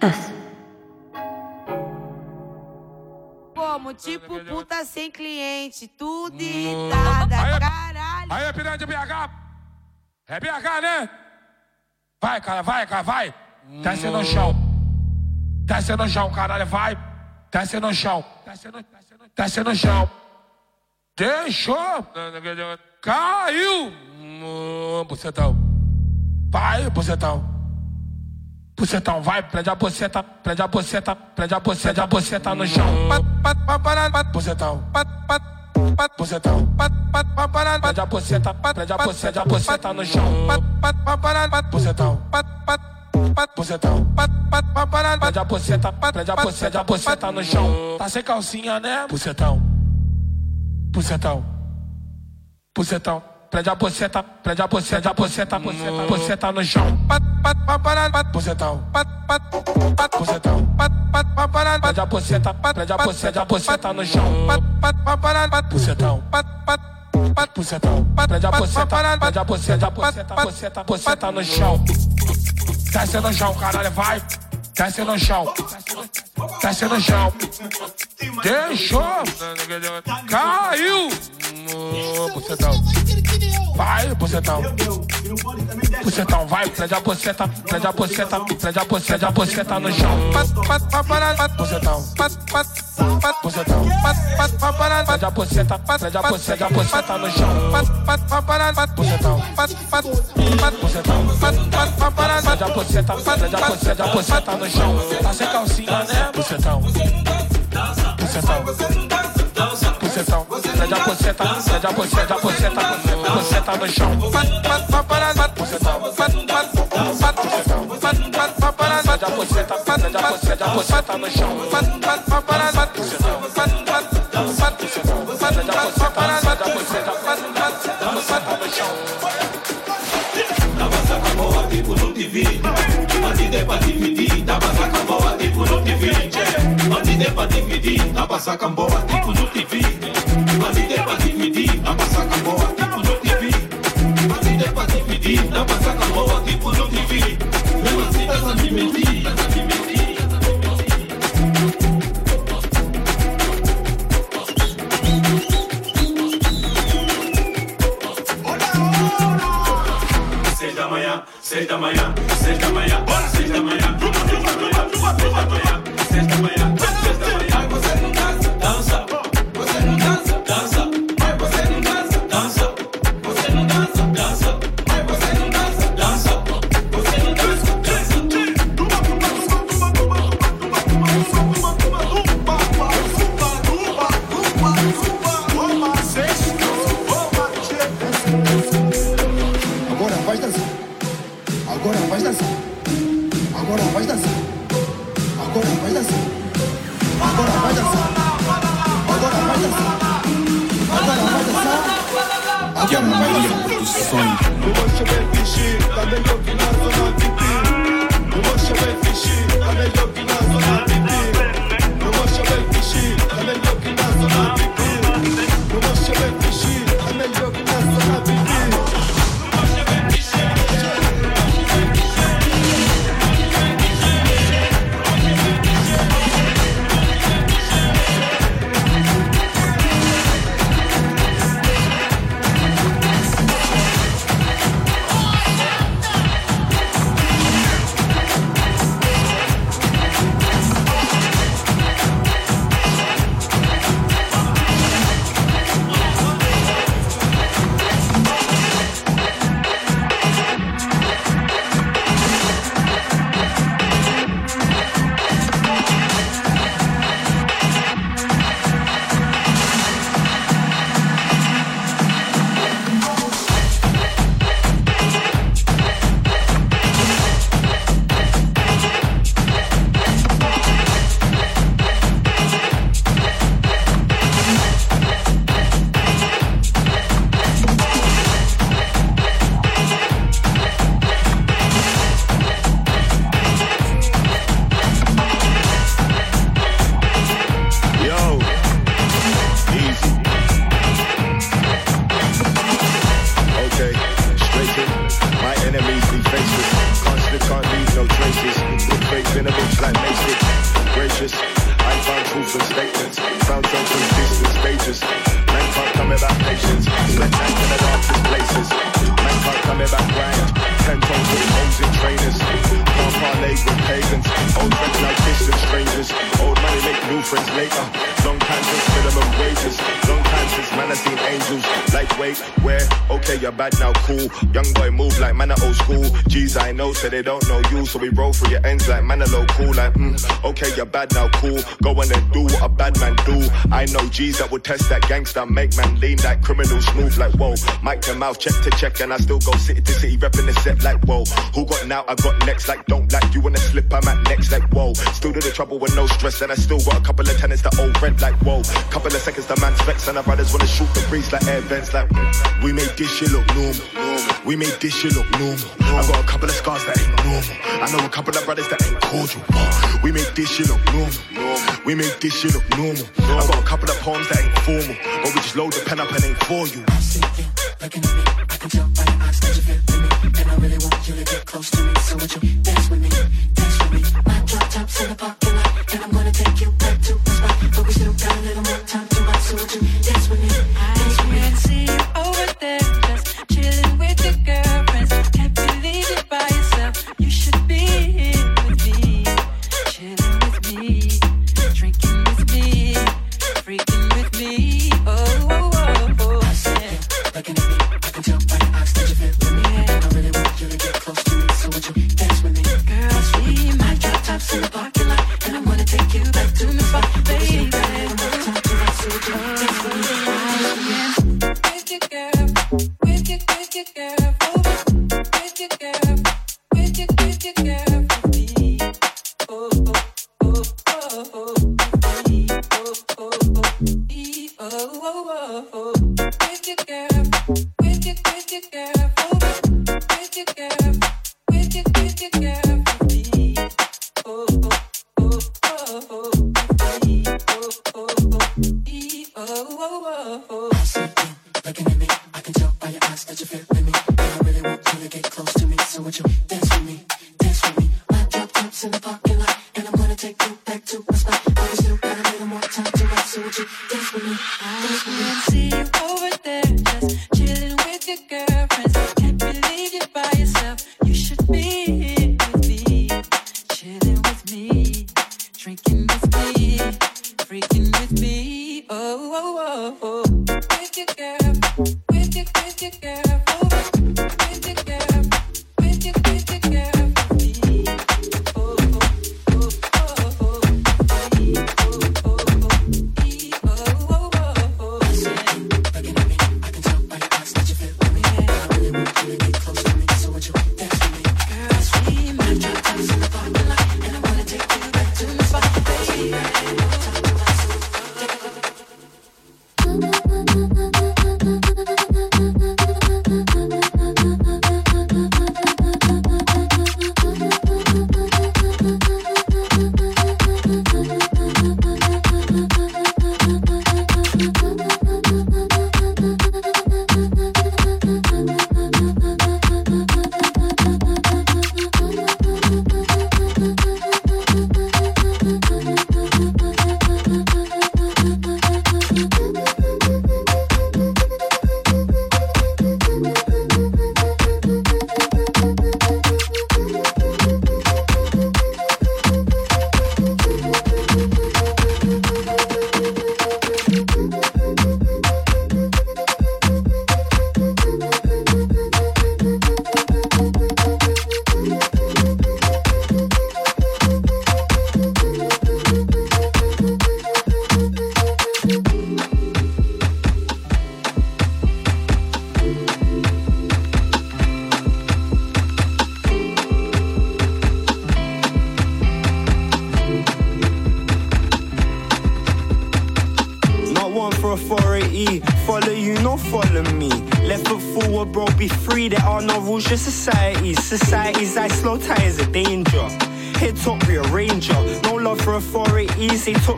S. Como tipo puta sem cliente, tudo irritada, Aí, caralho. aí, piranha de BH. É BH, né? Vai, cara, vai, cara, vai. Desce no chão. Desce no chão, caralho, vai. Desce no chão. Desce no, desce no, desce no chão. Deixou. Caiu. Hum, Bucetão. Vai, bucetão. Bucetão, vai, prende a buceta, prende a buceta, prende a buceta, a buceta no chão. Bucetão. Bucetão. Prende a buceta, prende a buceta, a buceta no chão. Bucetão. Bucetão. Prende a buceta, prende a buceta, a buceta no chão. Tá sem calcinha, né? Bucetão. Bucetão. Bucetão. Prende a buceta, prende a buceta, a buceta, buceta, buceta no chão. Bucetão. Bucetão. Prende a buceta, prende a buceta, a buceta no chão. Bucetão. Bucetão. Prende a buceta, prende a buceta, a buceta, buceta, buceta no chão. Desce no chão, caralho, vai. Desce no chão. Desce no chão. Deixou. Caiu. Bucetão. Vai, bucetão. Bucetão, vai, prende a buceta, prende a buceta, prende a buceta, a buceta no chão. Bucetão. Bucetão. Prende a buceta, prende a buceta, buceta no chão. Bucetão. Bucetão. Prende a buceta, prende a buceta, buceta no chão. Tá sem calcinha, né? Bucetão. Bucetão. a panceta, mede a panceta, panceta, panceta no chão. Mede a panceta, mede a panceta, panceta no chão. Onde pra dividir, dá pra sacar boa, tipo no divide. Onde der pra dividir, dá pra sacar boa, tipo no divide. Lightweight, where? Okay, you're bad now, cool. Young boy, move like man at old school. G's, I know, so they don't know you. So we roll through your ends like man low cool. Like, mm, okay, you're bad now, cool. Go on and do what a bad man do. I know G's that will test that gangster, make man lean like criminal smooth. Like, whoa, mic to mouth, check to check, and I still go city to city, repping the set. Like, whoa, who got now? I got next. Like, don't like you wanna slip, I'm at next. Like, whoa, still do the trouble with no stress, and I still got a couple of tenants that old rent. Like, whoa, couple of seconds, the man's vex, and the brothers wanna shoot the breeze like air vent friends like we make this shit look normal. We make this shit look normal. I got a couple of scars that ain't normal. I know a couple of brothers that ain't cordial. We make this shit look normal. We make this shit look normal. I got a couple of poems that ain't formal, but we just load the pen up and ain't for you. Looking at me. I can tell by your eyes that you feel me, and I really want you to get close to me. So would you dance with me? Dance with me. My drop tops in the park.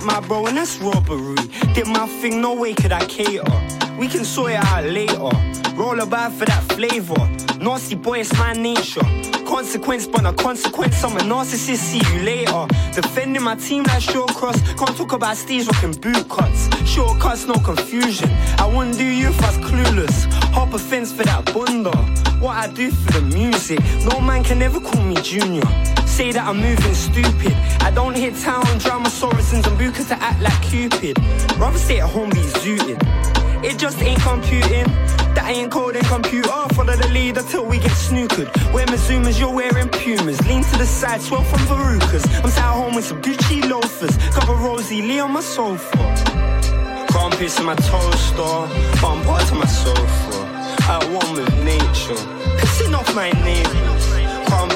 my bro, and that's robbery. Did my thing, no way could I cater. We can sort it out later. Roll a bad for that flavor. Nasty boy, it's my nature. Consequence, but no consequence. I'm a narcissist, see you later. Defending my team like short cross. Can't talk about Steve's rocking boot cuts. Short cuts, no confusion. I wouldn't do you if I was clueless. Hop a fence for that bunda. What I do for the music. No man can ever call me junior. Say that I'm moving stupid. I don't hit town on Dramosaurus and Zambucas to act like Cupid. Rather stay at home, be zooted. It just ain't computing. That ain't coding computer. Oh, follow the lead until we get snookered. Wear Mizumas, you're wearing Pumas. Lean to the side, swell from Verucas. I'm sat at home with some Gucci loafers. Of Rosie Lee on my sofa. Can't piss in my toaster. Bump to my sofa. At one with nature. Pissing off my name.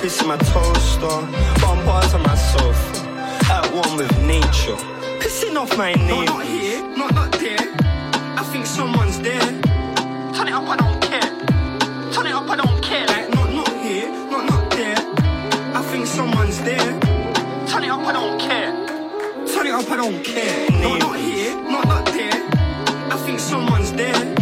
Piss in my toaster. Bump to my sofa. At one with nature. Pissing off my name. No, not here, not not there. I think someone's there. Turn it up, I don't care. Turn it up, I don't care. Like, not, not here, not, not there. I think someone's there. Turn it up, I don't care. Turn it up, I don't care. No, not here, not, not there. I think someone's there.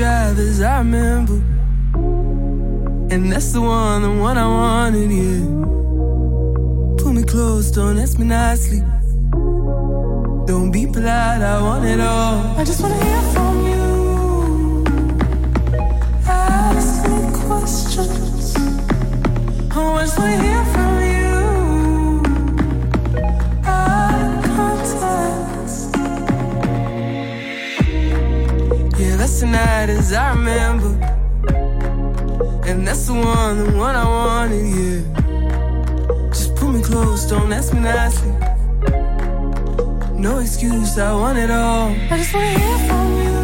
Drivers I remember. And that's the one, the one I wanted, yeah. Pull me close, don't ask me nicely. Don't be polite, I want it all. I just wanna hear from you. Ask me questions. Oh, I just wanna hear from you. Yeah, that's the night as I remember. And that's the one, the one I wanted, yeah. Just pull me close, don't ask me nicely. No excuse, I want it all. I just wanna hear from you.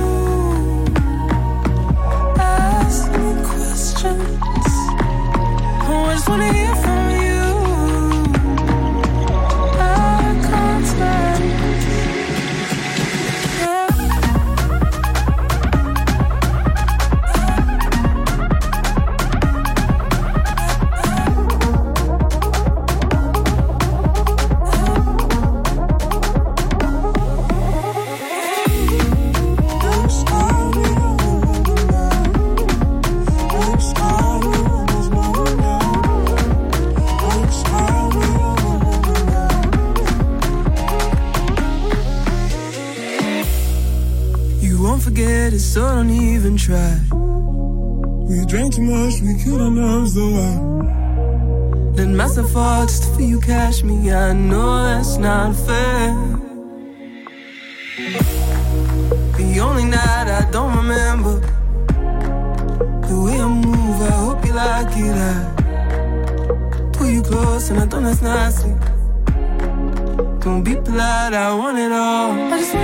Ask me questions. Oh, I just wanna hear try. We drank too much, we killed our nerves, though. I let myself fall just feel you cash me. I know that's not fair. The only night I don't remember the way I move. I hope you like it. I pull you close and I don't ask nicely. Don't be polite, I want it all. I just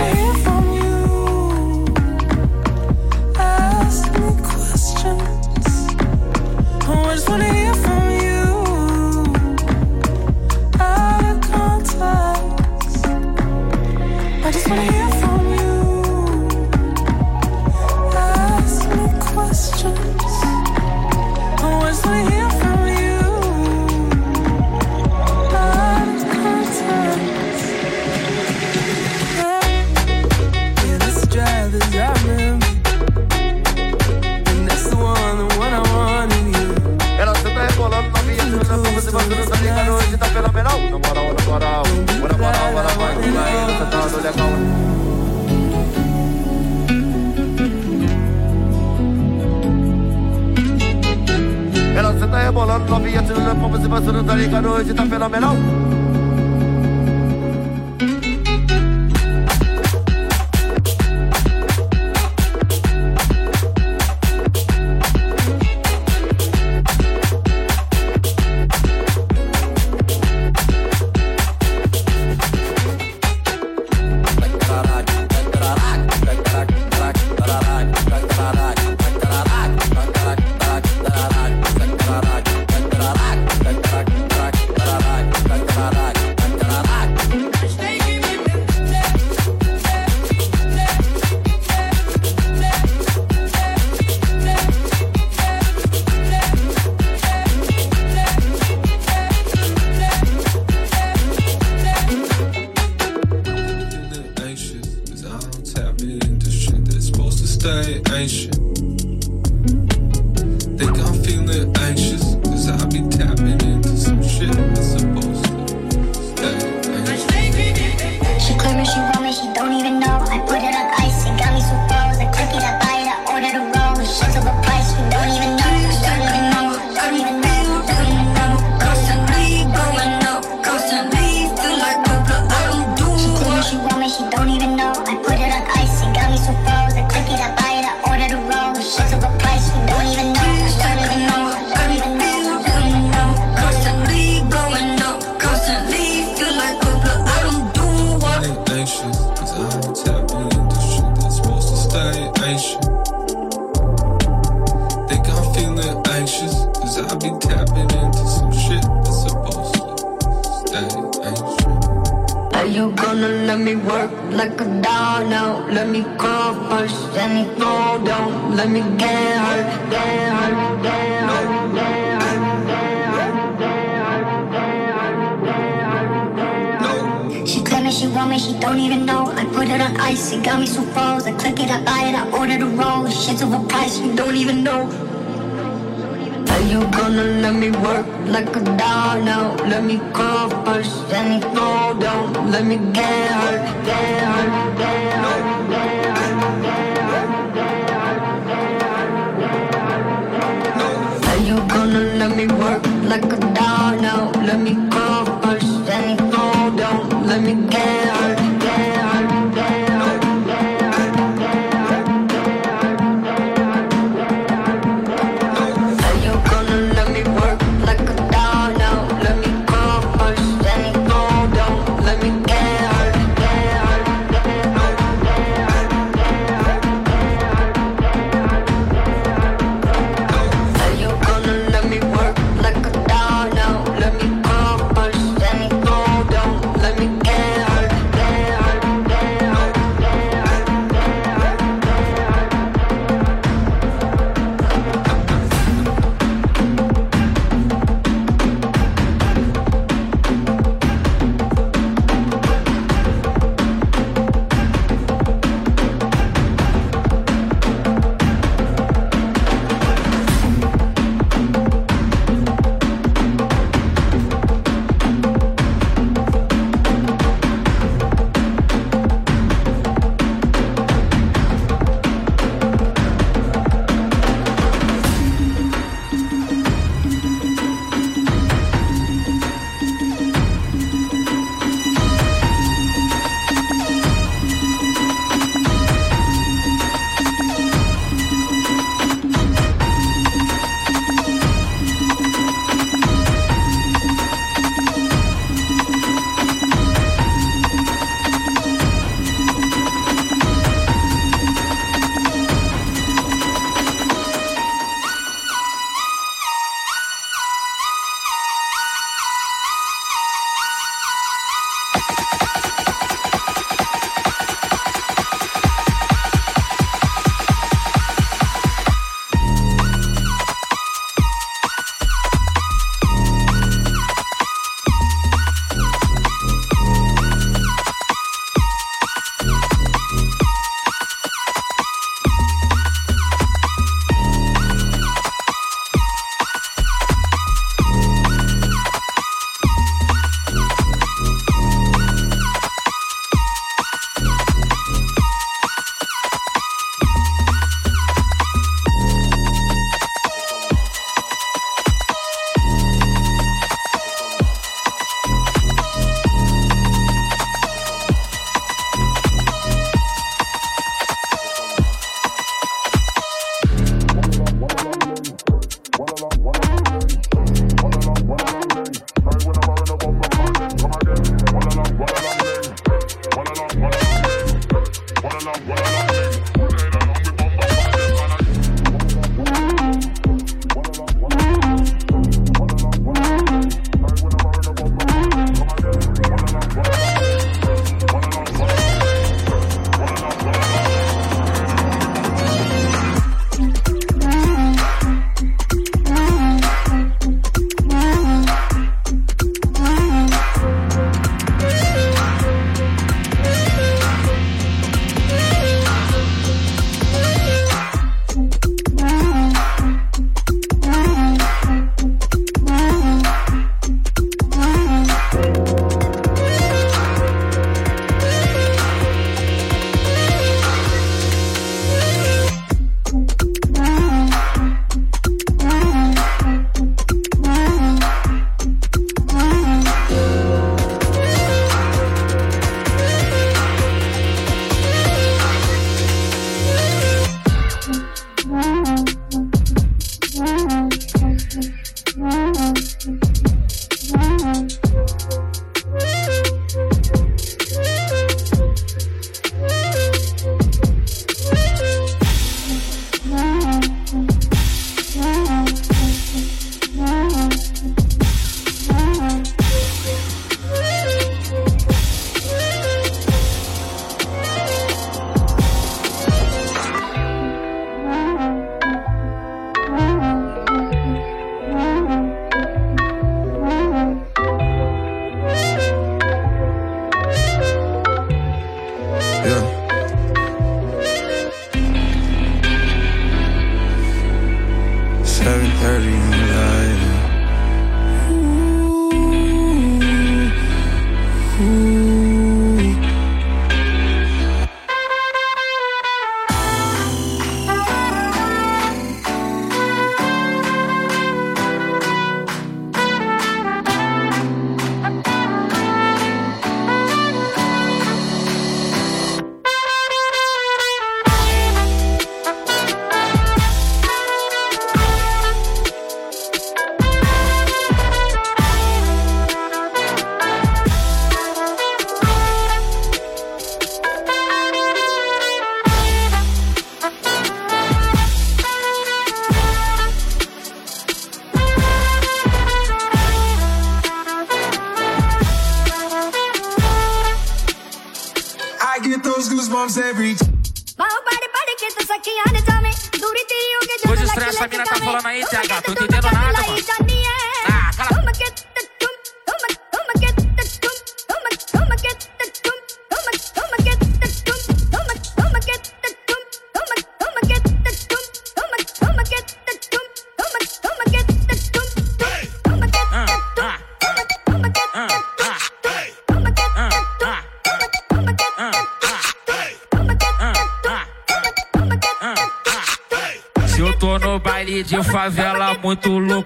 sentando legal. Ela rebolando novinha, tirando a boca, se ligado hoje, tá fenomenal. on me, she don't even know. I put it on ice, it got me so froze. I click it, I buy it, I order the roll. Shit's overpriced, you don't even know. Are you gonna let me work like a doll now? Let me crawl first, let me fall down, let me get hurt, get hurt, get hurt. You gonna let me work like a doll now? Let me go first, let me go down, let me get.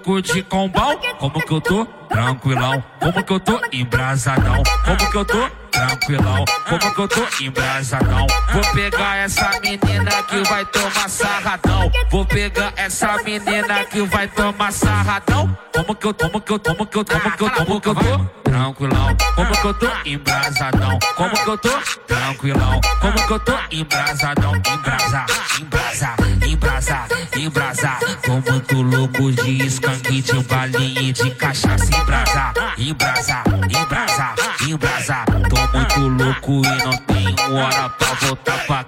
De combão. Como que eu tô? Tranquilão. Como que eu tô? Embrasadão. Como que eu tô? Tranquilão. Como que eu tô? Embrasadão. Vou pegar essa menina que vai tomar sarradão. Vou pegar essa menina que vai tomar sarradão. Como que eu, como que eu, como que eu, como que eu, como que eu tô? Tranquilão. Como que eu tô? Embrasadão. Como que eu tô? Tranquilão. Como que eu tô? Embrasadão. Embrasa, embrasa, embrasa, embrasa. Tô muito louco de skunk, de balinha de cachaça. Embrasa, embrasa, embrasa, embrasa. Tô muito louco e não tenho hora pra voltar pra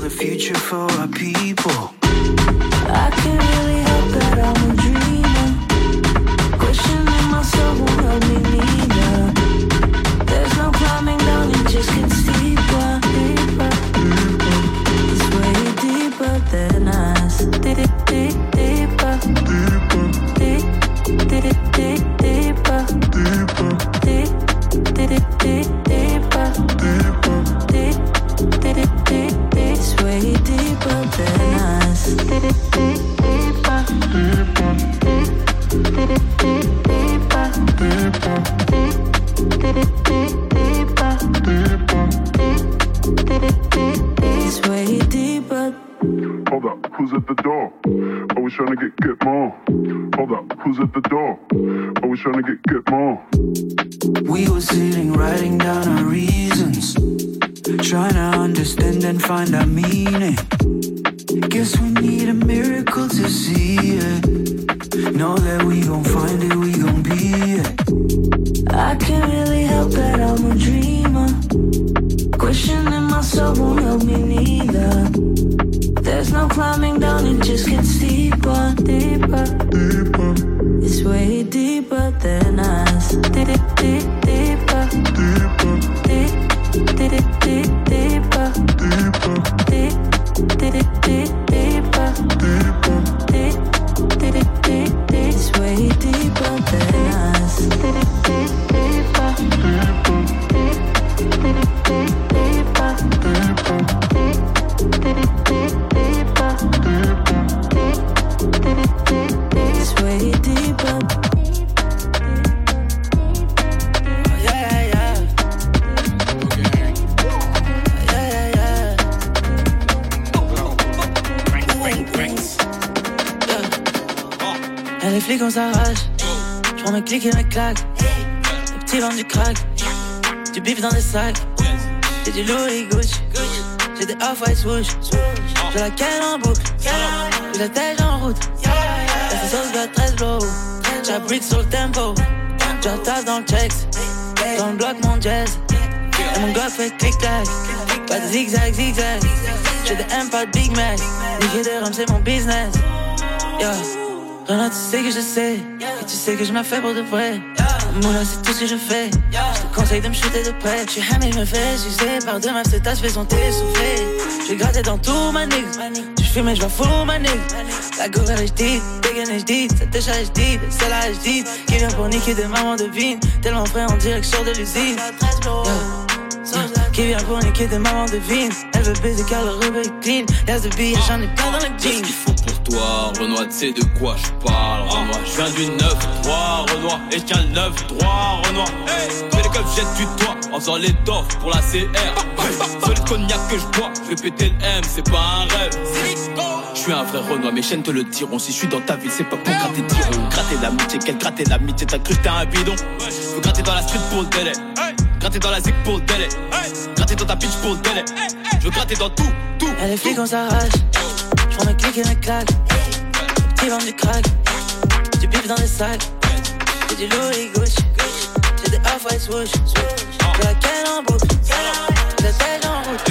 the future for our people. I can't really help that I'm. Mes clics et mes claques. Les petits vendent du crack. Du bif dans des sacs. J'ai du Louis Gucci. J'ai des off-white swoosh. J'ai la canne en boucle. J'ai la tête en route. La sauce va 13 blow. J'ai la brique sur le tempo. J'ai la tasse dans le checks. Dans le bloc mon jazz. Et mon gars fait clic-clac. Pas de zigzag, zigzag. J'ai des M, pas de Big Mac. Niquer des rums, c'est mon business. Yeah. Tu sais que je sais. Et tu sais que je m'en fais pour de vrai. Moula, c'est tout ce que je fais. Je te conseille de me shooter de près. Je suis hamé, me fais sucer par deux meufs, c'est ta, je fais son t'essouffler. Je vais gratter dans tout ma nigga. Tu fumes je vais fou ma nigga. La gouverne je dis, dégaine je dis, cette échelle je dis, celle-là je dis. Qui vient pour niquer des mamans de vignes. Tellement prêt en direction de l'usine. Qui vient pour niquer des mamans de vignes. Elle veut baiser car le est clean. Y'a de billets, j'en ai plein dans le jean. pour toi, Renoir, tu sais de quoi je parle, Renoir. Je viens du 9-3, Renoir, et je tiens le 9-3, Renoir. Fais les cops, jette du toit, en faisant les toffes pour la CR. Solide cognac que je bois, je vais péter le M, c'est pas un rêve. Je suis un vrai Renoir, mes chaînes te le diront. Si je suis dans ta ville, c'est pas pour gratter diront. Gratter l'amitié, quelle gratter l'amitié, t'as cru que t'es un bidon? Faut gratter dans la street pour le délai. Gratter dans la zig pour le délai. Gratter dans ta bitch pour le délai. Je veux gratter dans tout, tout. Y'a les flics, on s'arrache. J'prends mes clics et mes claques. Petits vendent du crack. Du bif dans les sacs. J'ai du Louis Gucci. J'ai des off-white swoosh. J'ai la canne en boucle. J'ai la en route.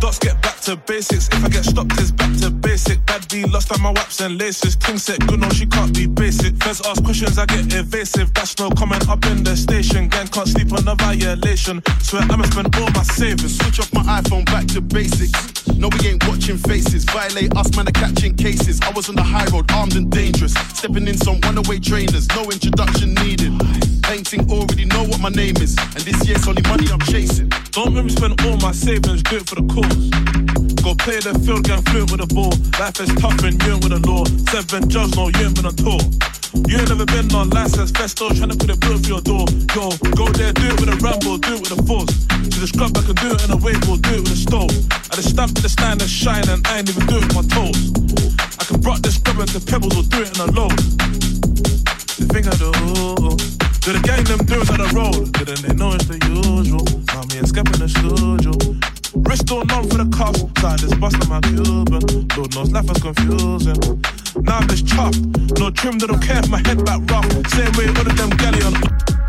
Dots, get back to basics. If I get stopped, it's back to basic. Bad B lost on my waps and laces. King set good, no, she can't be basic. Feds ask questions, I get evasive. That's no comment up in the station. Gang can't sleep on the violation. Swear I'ma spend all my savings. Switch off my iPhone back to basics. No, we ain't watching faces. Violate us, man, are catching cases. I was on the high road, armed and dangerous. Stepping in some runaway trainers, no introduction needed. Painting already know what my name is. And this year's only money I'm chasing. Don't make me spend all my savings, do it for the cause. Go play the field, gang fluent with the ball. Life is tough and you ain't with the law. Seven jobs, no, you ain't been on tour. You ain't never been on license, festo, trying to put a bill for your door. Yo, go there, do it with a ramble, do it with a force. To the scrub, I can do it in a wave, or do it with a stove. I just stamp the stand and shine, and I ain't even do it with my toes. I can rock this scrub into pebbles, or do it in a load. The thing I do, to the gang, them do it on the road. Didn't they know it's the usual? Me and Skep in the studio. Wrist all numb for the cuffs, side this bust on my Cuban. Lord knows life was confusing. Now I'm just chopped, no trim, they don't care if my head back rough. Same way all of them galley on.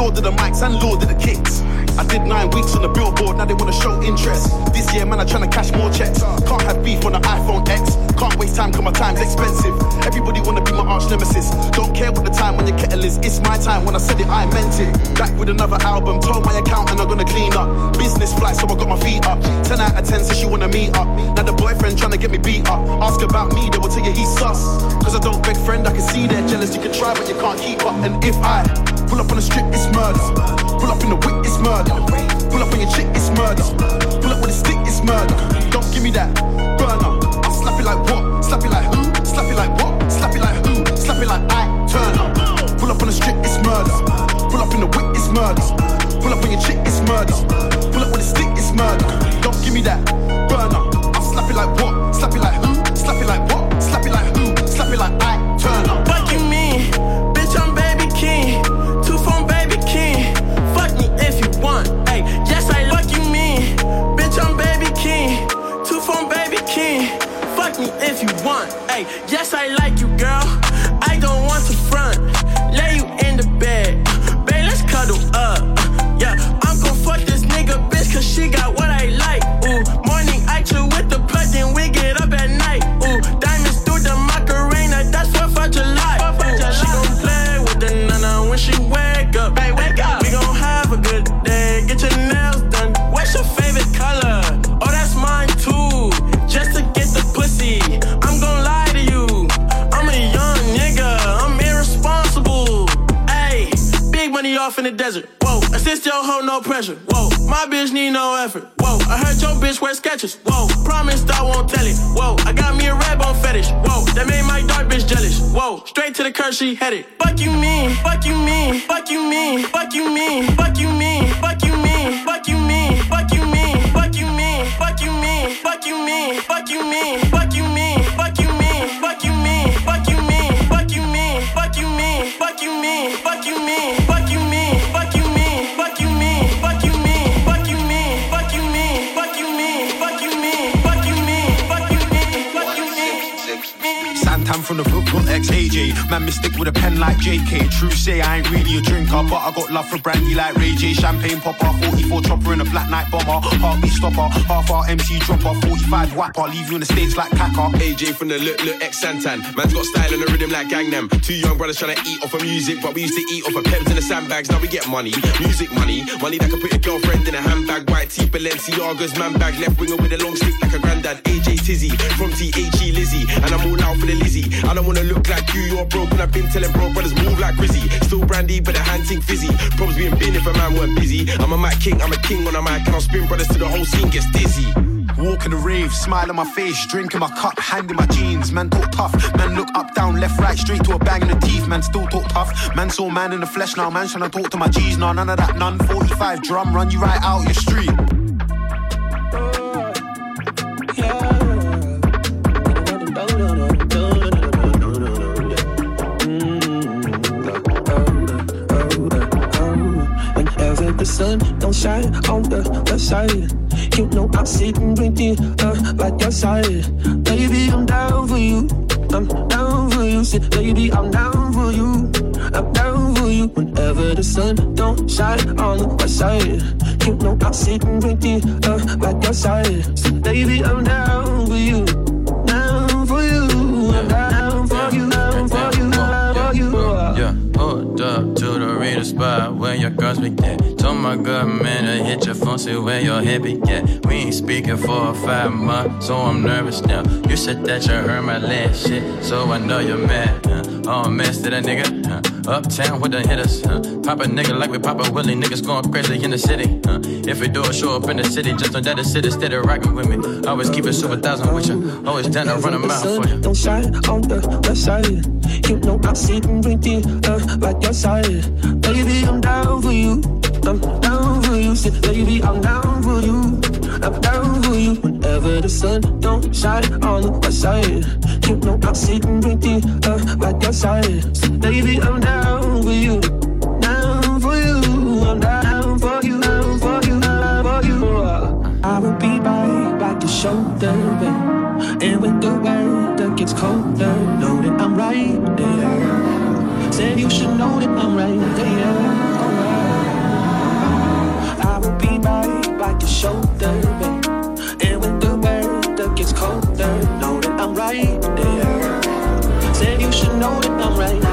Lord of the mics and Lord of the kicks. I did nine weeks on the billboard, now they wanna show interest. This year, man, I'm trying to cash more checks. Can't have beef on the iPhone X. Can't waste time, cause my time's expensive. Everybody wanna be my arch nemesis. Don't care what the time on your kettle is. It's my time. When I said it, I meant it. Back with another album, told my accountant I'm gonna clean up. Business flight, so I got my feet up. 10 out of 10 says she wanna meet up. Now the boyfriend trying to get me beat up. Ask about me, they will tell you he's sus. Cause I don't beg friend, I can see they're jealous. You can try, but you can't keep up. And if I pull up on the strip, it's murder. Pull up in the whip, it's murder. Pull up on your chick, it's murder. Pull up with a stick, it's murder. Don't give me that burner. I'll slap it like what? Slap it like who? Slap it like what? Slap it like who? Slap it like I turn up. Pull up on the strip, it's murder. Pull up in the whip, it's murder. Pull up on your chick, it's murder. Pull up with a stick, it's murder. Don't give me that burner. I'll slap it like what? Slap it like who? Slap it like what? Slap it like who? Slap it like I turn up. Me if you want. Hey, yes, I like you, girl. Desert. Whoa, assist your hoe, no pressure. Whoa, my bitch need no effort. Whoa, I heard your bitch wear sketches. Whoa, promised I won't tell it. Whoa, I got me a red bone fetish. Whoa, that made my dark bitch jealous. Whoa, straight to the curse she headed. Fuck you mean, fuck you mean, fuck you mean, fuck you mean, fuck you mean, fuck you mean, fuck you mean, fuck you mean, fuck you mean, fuck you mean, fuck you mean, from the book, AJ. Man, stick with a pen like JK. True say I ain't really a drinker, but I got love for brandy like Ray J. Champagne popper, 44 chopper in a black night bomber. Heartbeat stopper, half our MC dropper, 45 whapper. Leave you in the states like Packer. AJ from the look, look, ex Santan. Man's got style and a rhythm like Gangnam. Two young brothers trying to eat off of music, but we used to eat off of peps in the sandbags. Now we get money, music money, money that can put your girlfriend in a handbag. White tee, Balenciagas, man bag, left winger with a long stick like a granddad. AJ Tizzy from THE Lizzie, and I'm all out for the Lizzie. I don't wanna look like you, you're broke, and I've been telling bro brothers move like Grizzy. Still brandy, but the hand ting fizzy. Probs being bin if a man weren't busy. I'm a mic king, I'm a king on a mic, and I'll spin brothers till the whole scene gets dizzy. Walk in the rave, smile on my face, drink in my cup, hand in my jeans. Man talk tough, man look up, down, left, right, straight to a bang in the teeth. Man still talk tough, man saw man in the flesh now. Man trying to talk to my G's, no none of that, none. 45 drum, run you right out your street. Sun don't shine on the west side, you know I'm sitting drinking uh, like your side. Baby, I'm down for you. I'm down for you. Say, baby, I'm down for you. I'm down for you. Whenever the sun don't shine on the west side, you know I'm sitting drinking uh, like your side. Say, baby, I'm down for you. Girls be at. Told my good man to hit your phone, see where your head be at. We ain't speaking for five months, so I'm nervous now. You said that you heard my last shit, so I know you're mad. Oh, mess to that nigga. Uh, uptown with the hitters. Uh, pop a nigga like we pop a Willie. Niggas going crazy in the city. Uh, if we do a show up in the city, just know that the city steady rocking with me. Always keep it super thousand with you. Always down to run a mile for you. Don't shine on the west side. You know I'm sitting drinking uh, like your side. Baby, I'm down for you. I'm down for you. Say, baby, I'm down for you. I'm down for you. Whenever the sun don't shine on the west side. You know I'm sitting drinking uh, like your side. Say, baby, I'm down for you. Down for you. I'm down for you. Down for you. Down for you. I will be by, by your shoulder, babe. And when the weather gets colder, know that I'm right there. Said you should know that I'm right there. like your shoulder, babe. And when the weather gets colder, know that I'm right there. Said you should know that I'm right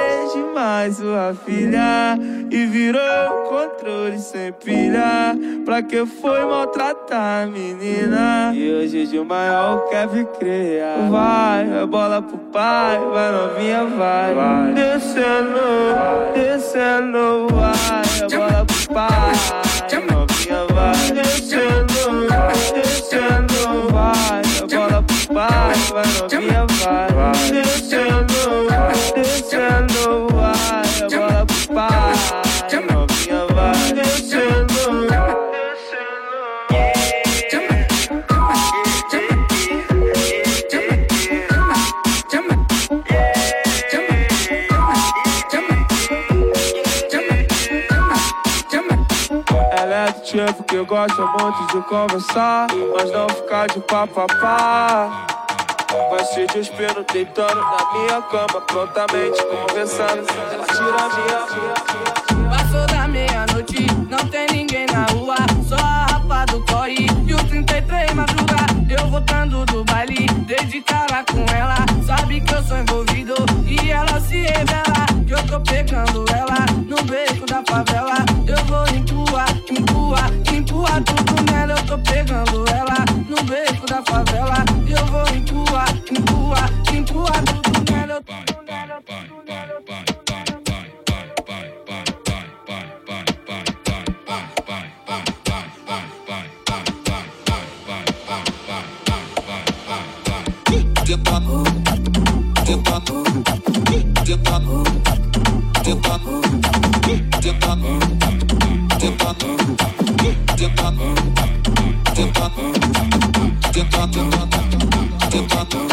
prender demais sua filha. E virou controle sem pilha. Pra que foi maltratar a menina? E hoje de maior quer vir criar Vai, é bola pro pai, vai novinha, vai, vai. Descendo, descendo, vai, é bola pro pai Novinha, vai, descendo, descendo, vai, é bola pro pai, vai novinha, vai. Descendo, Ela é do tipo que gosta muito de conversar, mas não ficar de papapá. Vai se despindo, deitando na minha cama, prontamente conversando. Ela tira minha. Passou da meia-noite, não tem ninguém na rua. Só a rapa do corre e o 33 madruga. Eu voltando do baile, dei de cara com ela. Sabe que eu sou envolvido e ela se revela. Que eu tô pegando ela no beco da favela. pegando ela no beco da favela. E eu vou empurrar, empurrar, empurrar. tudo tunelo, tunelo, tunelo. Dip up, dip up, dip up, dip up. Tentato, tentato, tentato, tentato, tentato,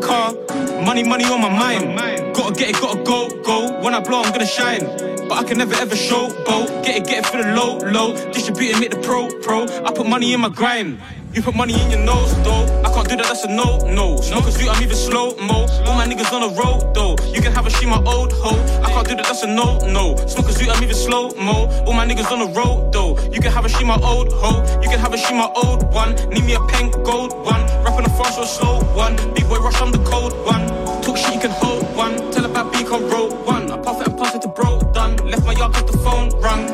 Car, money, money on my mind. Gotta get it, gotta go, go. When I blow, I'm gonna shine. But I can never ever show, bo. Get it, get it for the low, low. Distribute it, make the pro, pro. I put money in my grind. You put money in your nose, though. I can't do that, that's a no, no. Smokers do, I'm even slow mo. All my niggas on the road, though. You can have a she, my old hoe. I can't do that, that's a no, no. Smokers do, I'm even slow mo. All my niggas on the road, though. You can have a she, my old hoe. You can have a she, my old one. Need me a pink gold one. Rapping a fast or slow one. Big boy rush, I'm the cold one. Talk shit, you can hold one. Tell about beak on road one. I puff it and pass it to bro, done. Left my yard, got the phone rung.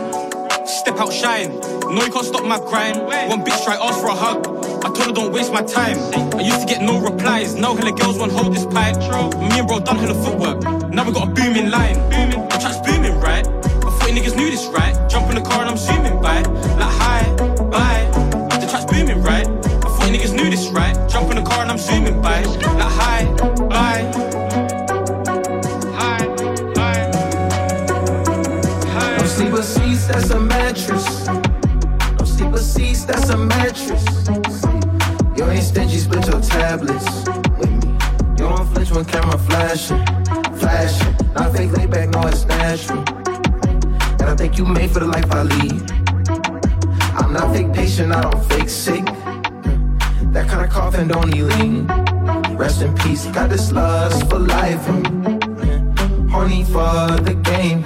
Step out, shine. No, you can't stop my grind. One bitch try ask for a hug. I told her don't waste my time. I used to get no replies. Now hella girls want hold this pipe. Me and bro done hella footwork. Now we got a booming line. The track's booming, right? I thought you niggas knew this, right? Jump in the car and I'm zooming that's a mattress. You ain't stingy, split your tablets with me. You don't flinch when camera flashing, flashing. Not fake lay back, no, it's natural. And I think you made for the life I lead. I'm not fake patient, I don't fake sick. That kind of coffin don't need lean. Rest in peace, got this lust for life. And horny for the game.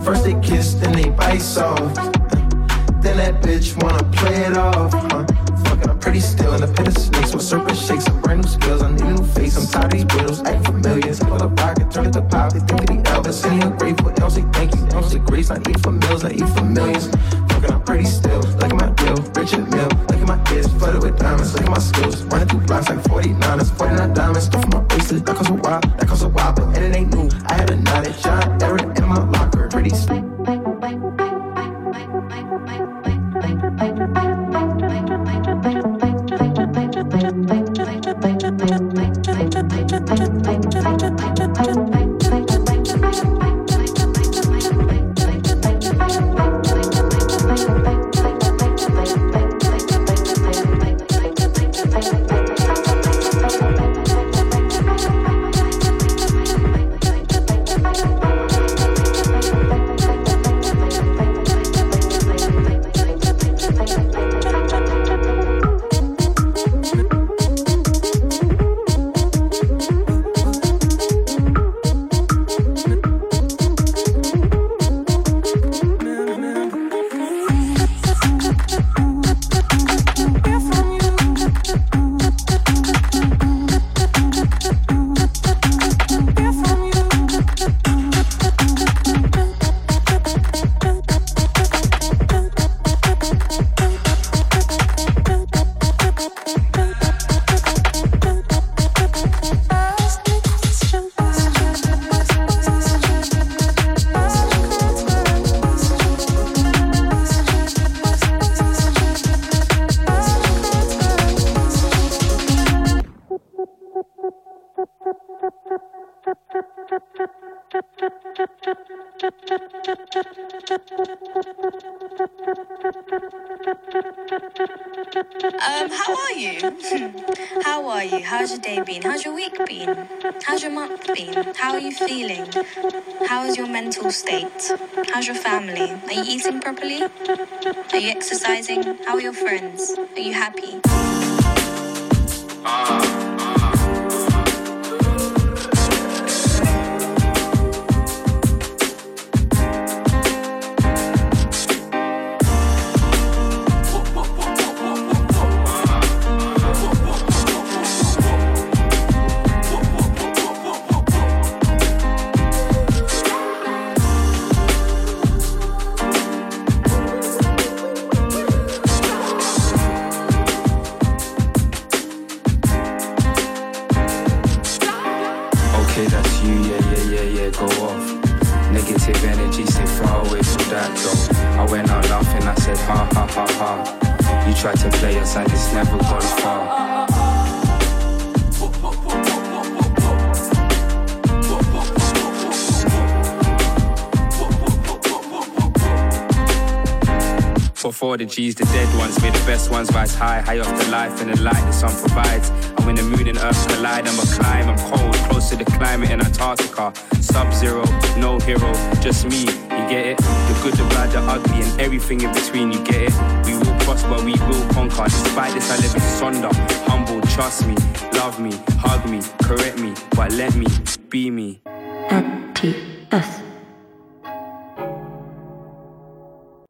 First they kiss, then they bite soft. Then that bitch wanna play it off. Huh? Fucking, I'm pretty still in the pit of snakes. With serpent shakes, some brand new skills. I need a new face. I'm tired of these riddles, acting familiar. Pull up pocket, turn it to pop. They think that he Elvis. Sending a grateful, they don't thank you. They say grace. I eat for meals, I eat for millions. Fucking, I'm pretty still. Look at my bill, Richard Mille. Look at my ears, flooded with diamonds. Look at my skills. Running through blocks like 49, that's 49 diamonds. Stuff in my bracelet, that costs a while. That costs a while, but and it ain't new. I had a at John Everett in my locker. Pretty sweet. Um, how are you? How are you? How's your day been? How's your week been? How's your month been? How are you feeling? How is your mental state? How's your family? Are you eating properly? Are you exercising? How are your friends? Are you happy? The G's, the dead ones, may the best ones rise high, high off the life and the light the sun provides. And when the moon and earth collide, I'm a climb, I'm cold, close to the climate in Antarctica. Sub zero, no hero, just me, you get it? The good, the bad, the ugly, and everything in between, you get it? We will prosper, we will conquer. Despite this, I live in sonder, humble, trust me, love me, hug me, correct me, but let me be me. Empty us.